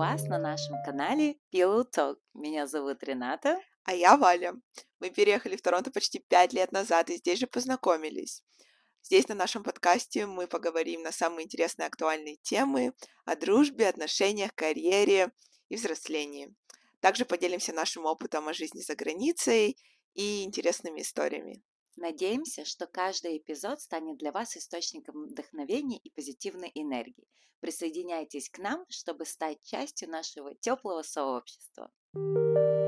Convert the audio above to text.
вас на нашем канале Pillow Talk. Меня зовут Рената. А я Валя. Мы переехали в Торонто почти пять лет назад и здесь же познакомились. Здесь на нашем подкасте мы поговорим на самые интересные актуальные темы о дружбе, отношениях, карьере и взрослении. Также поделимся нашим опытом о жизни за границей и интересными историями. Надеемся, что каждый эпизод станет для вас источником вдохновения и позитивной энергии. Присоединяйтесь к нам, чтобы стать частью нашего теплого сообщества. thank you